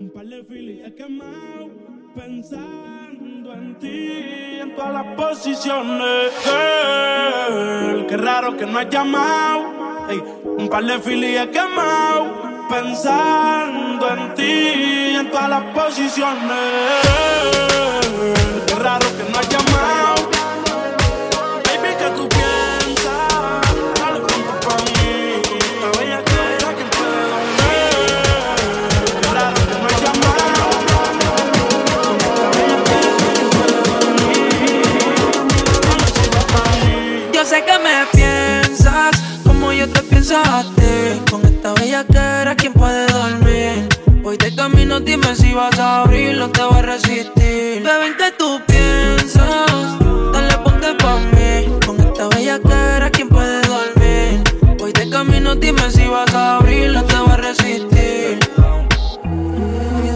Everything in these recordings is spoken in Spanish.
Un par de filis quemado pensando en ti en todas las posiciones. Girl, qué raro que no has llamado. Ey, un par de filis quemado pensando en ti en todas las posiciones.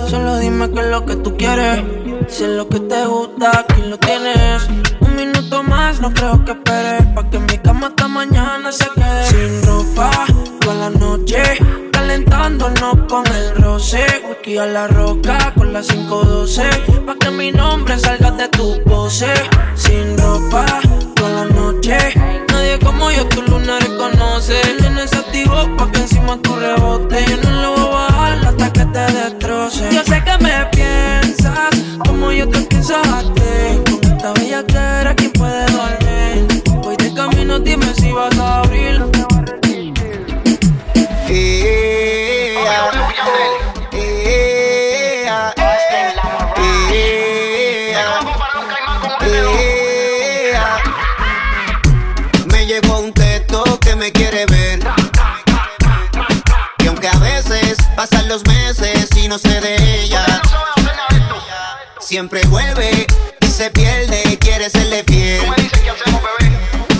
Solo dime qué es lo que tú quieres. Si es lo que te gusta, aquí lo tienes. Un minuto más, no creo que esperes. Pa' que mi cama hasta mañana se quede. Sin ropa, toda la noche. Calentándonos con el roce. Whisky a la roca con la 512. Pa' que mi nombre salga de tu pose. Sin ropa, toda la noche. Como yo, tu luna reconoce. Tienes activo pa' que encima tu rebote. Yo no lo voy a bajar hasta que te destroce. Yo sé que me piensas como yo te pienso a ti. Sé de ella, siempre vuelve y se pierde quiere serle fiel.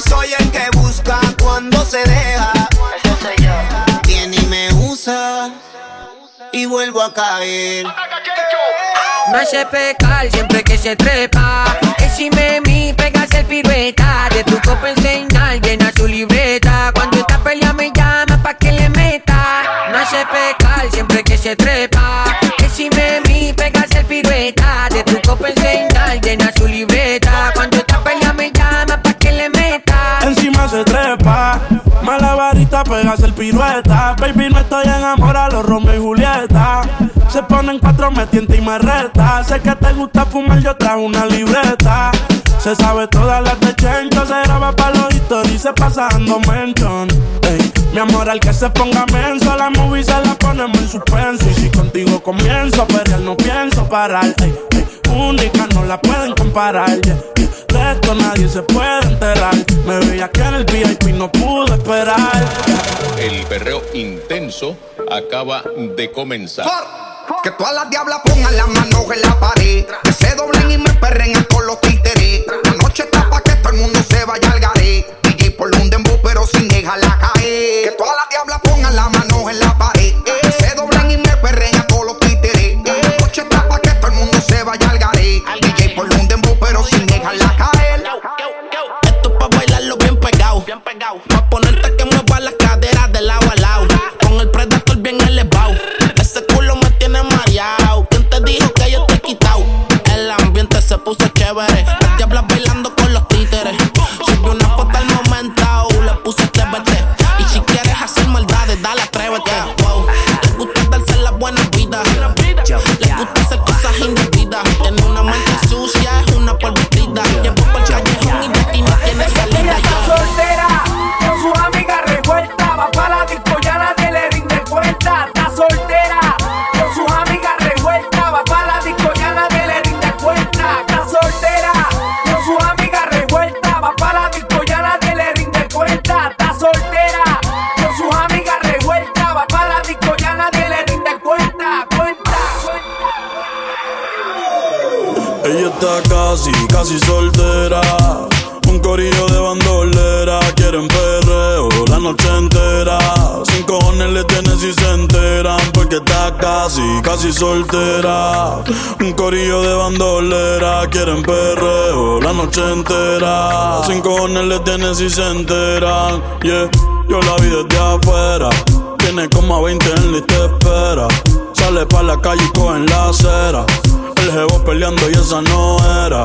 Soy el que busca cuando se deja. Viene y me usa y vuelvo a caer. Me hace pecar siempre que se trepa. Decime mi, pegas el pirueta. De tu copa enseñar, llena su libreta. Cuando esta pelea me llama pa' que le hace pecar siempre que se trepa. Decime mi, pegas el pirueta. De tu copa enseñar, llena su libreta. Cuando esta pelea me llama pa' que le meta. Encima se trepa, malabarista pegas el pirueta. Baby, no estoy enamorado, Romeo y Julieta. Se ponen cuatro, me tienta y me reta. Sé que te gusta fumar, yo trajo una libreta. Se sabe todas las de Chencho, se graba pa' los historias y se pasa dando mention. Mi amor, al que se ponga menso, la movie se la ponemos en suspenso. Y si contigo comienzo a pelear, no pienso parar. Ey, ey, única, no la pueden comparar. yeah, yeah. De esto nadie se puede enterar. Me veía que en el VIP no pude esperar. El perreo intenso acaba de comenzar. Que todas las diablas pongan las manos en la pared. Que se doblen y me perren con los títeres. La noche está pa' que todo el mundo se vaya al garé. Las manos en la casi, soltera. Un corillo de bandolera. Quieren perreo la noche entera. Sin cojones le tienen si se enteran. Porque está casi, casi soltera. Un corillo de bandolera. Quieren perreo la noche entera. Sin cojones le tienen si se enteran. Yeah, yo la vi desde afuera. Tiene como a 20 en la y te espera. Sale pa' la calle y coge en la acera. El jevo peleando y esa no era.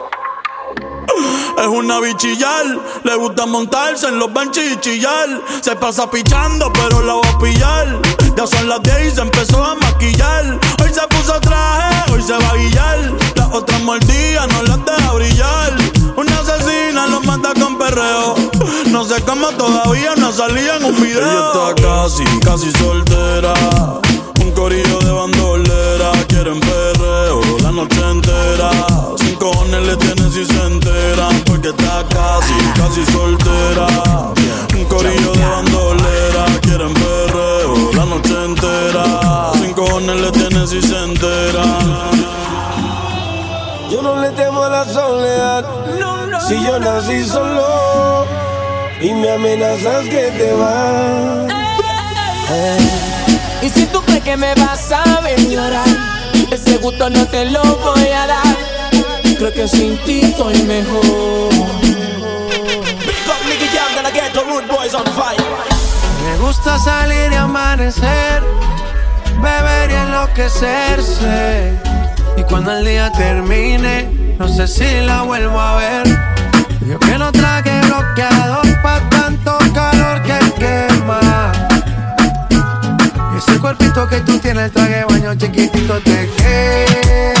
Es una bichillar, le gusta montarse en los benches y chillar. Se pasa pichando, pero la va a pillar. Ya son las 10 y se empezó a maquillar. Hoy se puso traje, hoy se va a guillar. Las otras mordidas no las deja brillar. Una asesina lo mata con perreo. No sé cómo todavía no salía en un video. Ella está casi, casi soltera. Un corillo de bandolera. Quieren perreo la noche entera. Sin cojones le tienen si se enteran. Porque está casi, casi soltera. Un corillo de bandolera. Quieren perreo la noche entera. Sin cojones le tienen si se enteran. Yo no le temo a la soledad. Si yo nací solo y me amenazas que te vas. Y si tú crees que me vas a ver llorar, ese gusto no te lo voy a dar. Creo que sin ti estoy mejor. Me gusta salir y amanecer, beber y enloquecerse. Y cuando el día termine, no sé si la vuelvo a ver. Yo que no traje bloqueador pa' tanto calor que quema. Y ese cuerpito que tú tienes, el traje baño chiquitito te queda.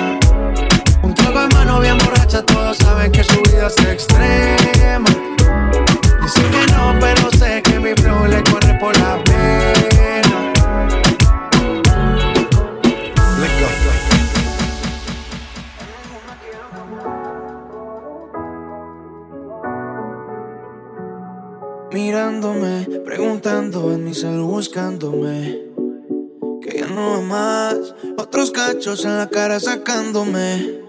Un trago en mano bien borracha, todos saben que su vida es extrema. Dice que no, pero sé que mi flow le corre por la pena. Mirándome, preguntando en mi cel buscándome. Que ya no va más. Otros cachos en la cara sacándome.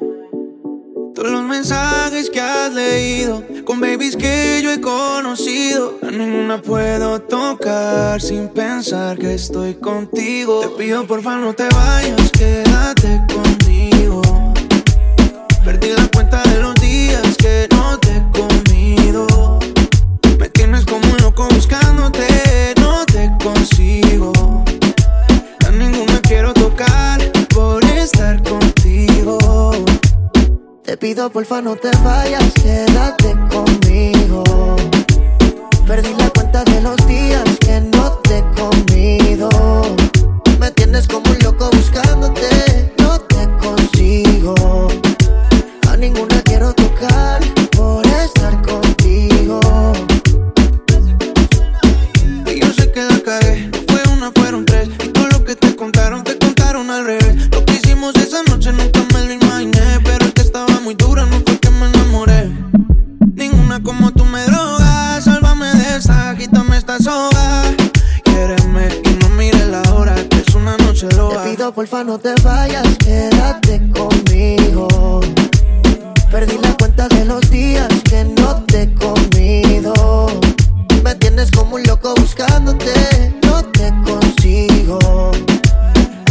Todos los mensajes que has leído, con babies que yo he conocido, a ninguna puedo tocar sin pensar que estoy contigo. Te pido por favor no te vayas, quédate conmigo. Perdí la cuenta de los días que no te he comido. Me tienes como un loco buscándote, no te consigo. Porfa no te vayas, quédate conmigo. Porfa no te vayas, quédate conmigo. Perdí la cuenta de los días que no te he comido. Me tienes como un loco buscándote, no te consigo.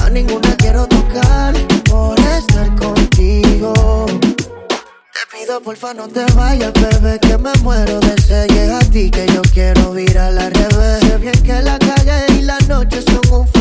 A ninguna quiero tocar por estar contigo. Te pido porfa no te vayas, bebé, que me muero de sed. Llega a ti que yo quiero ir a la revés. Sé bien que la calle y las noches son un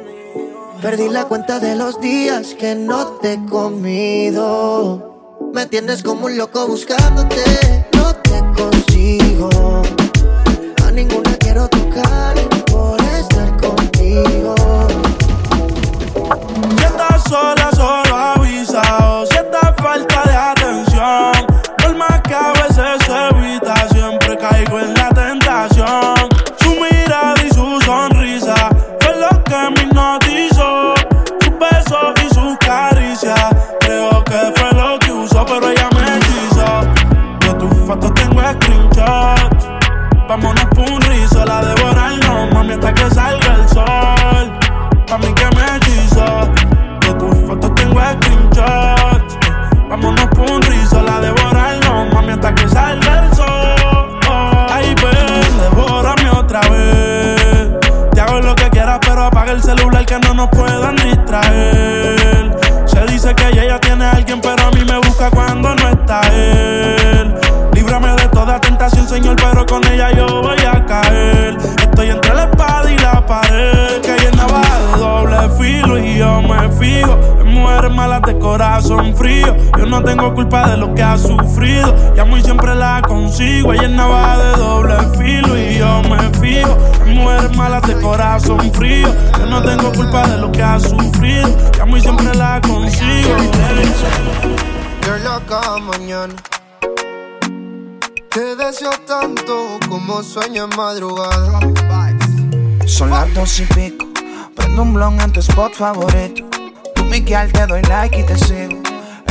Perdí la cuenta de los días que no te he comido. Me tienes como un loco buscándote, no te consigo. A ninguna quiero tocar tiene alguien, pero a mí me busca cuando no está él. Líbrame de toda tentación, Señor, pero con ella yo voy a caer. Estoy entre la espada y la pared, que va de doble filo y yo me fijo. En mujeres malas de corazón frío, no tengo culpa de lo que ha sufrido. Llamo y siempre la consigo, ella es navaja de doble filo y yo me fijo. Mujeres malas de corazón frío, yo no tengo culpa de lo que ha sufrido. Llamo y siempre la consigo. Yo la mañana te deseo tanto como sueño en madrugada. Son las dos y pico. Prendo un blon en tu spot favorito. Tú, Miguel, te doy like y te sigo.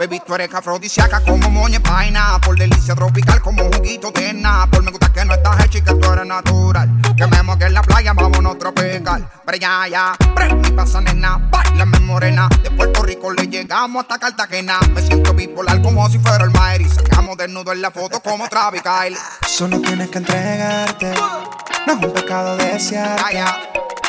Baby, tú eres afrodisíaca como moña y paina. Por delicia tropical como juguito de Por me gusta que no estás hecha y que tú eres natural. Que me moque en la playa, vámonos tropical. Pero ya, ya. Prende y pasa, nena. Bailame morena. De Puerto Rico le llegamos hasta Cartagena. Me siento bipolar como si fuera el Maer. Y sacamos desnudo en la foto como Travis Kyle. Solo tienes que entregarte. No es un pecado desearte.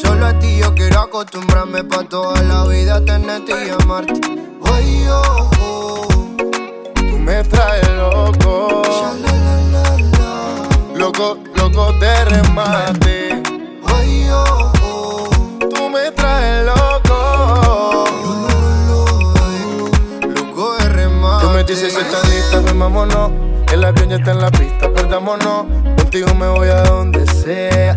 Solo a ti yo quiero acostumbrarme pa' toda la vida tenerte y amarte. Ay, oh, oh. Tú me traes loco. Loco, loco de remate. Ay, oh, oh. Tú me traes loco. Loco de remate. Tú me dices que estás lista, vámonos. El avión ya está en la pista, perdámonos. Contigo me voy a donde sea.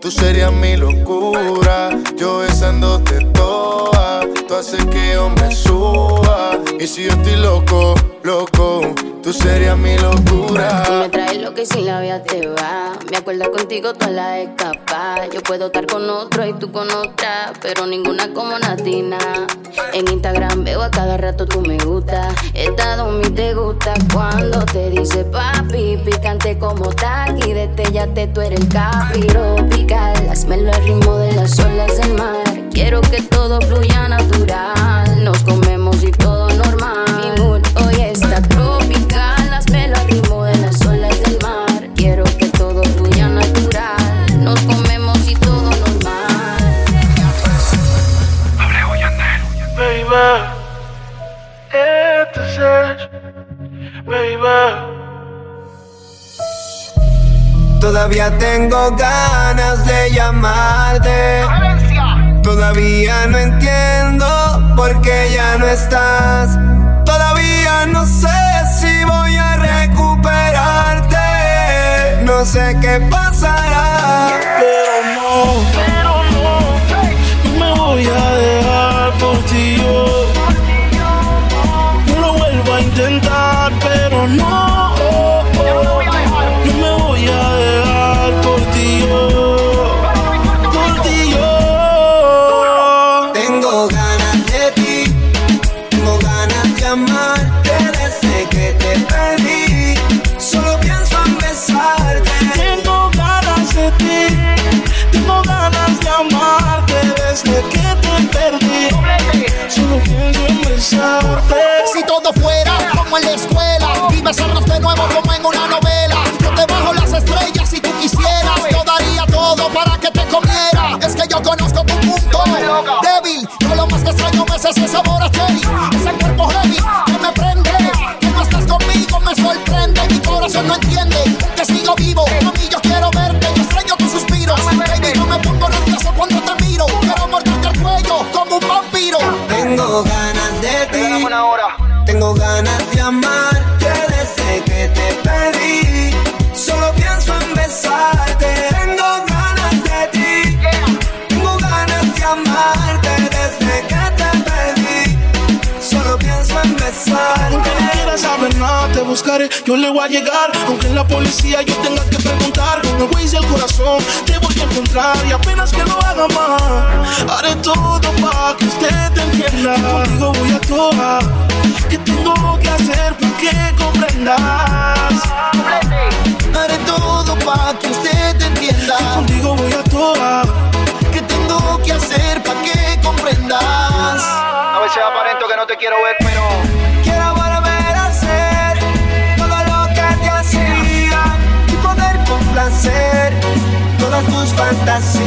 tú serías mi locura. Yo besándote toa, tú haces que yo me suba. Y si yo estoy loco, loco, tú serías mi Tú locura. me traes lo que sin la vida te va. Me acuerdo contigo toda la escapa. Yo puedo estar con otro y tú con otra, pero ninguna como Natina. En Instagram veo a cada rato tú me gusta. Estado mi te gusta cuando te dice papi, picante como tal. Y detellate, tú eres el capiro pical. Hazmelo al ritmo de las olas del mar. Quiero que todo fluya natural. Nos comemos baby. Todavía tengo ganas de llamarte. Todavía no entiendo por qué ya no estás. Todavía no sé si voy a recuperarte. No sé qué pasará. Pero no, pero no. Yo conozco tu punto débil. Yo lo más que extraño es ese sabor a cherry. Ese cuerpo heavy que me prende. Que no estás conmigo me sorprende. Mi corazón no entiende. Buscaré, yo le voy a llegar. Aunque en la policía yo tenga que preguntar, con el Waze y el corazón te voy a encontrar. Y apenas que lo haga más, haré todo para que usted te entienda. Y contigo voy a toa. ¿Qué tengo que hacer para que comprendas? Haré todo para que usted te entienda. Y contigo voy a toa. ¿Qué tengo que hacer para que comprendas? A veces aparento que no te quiero ver, pero. Todas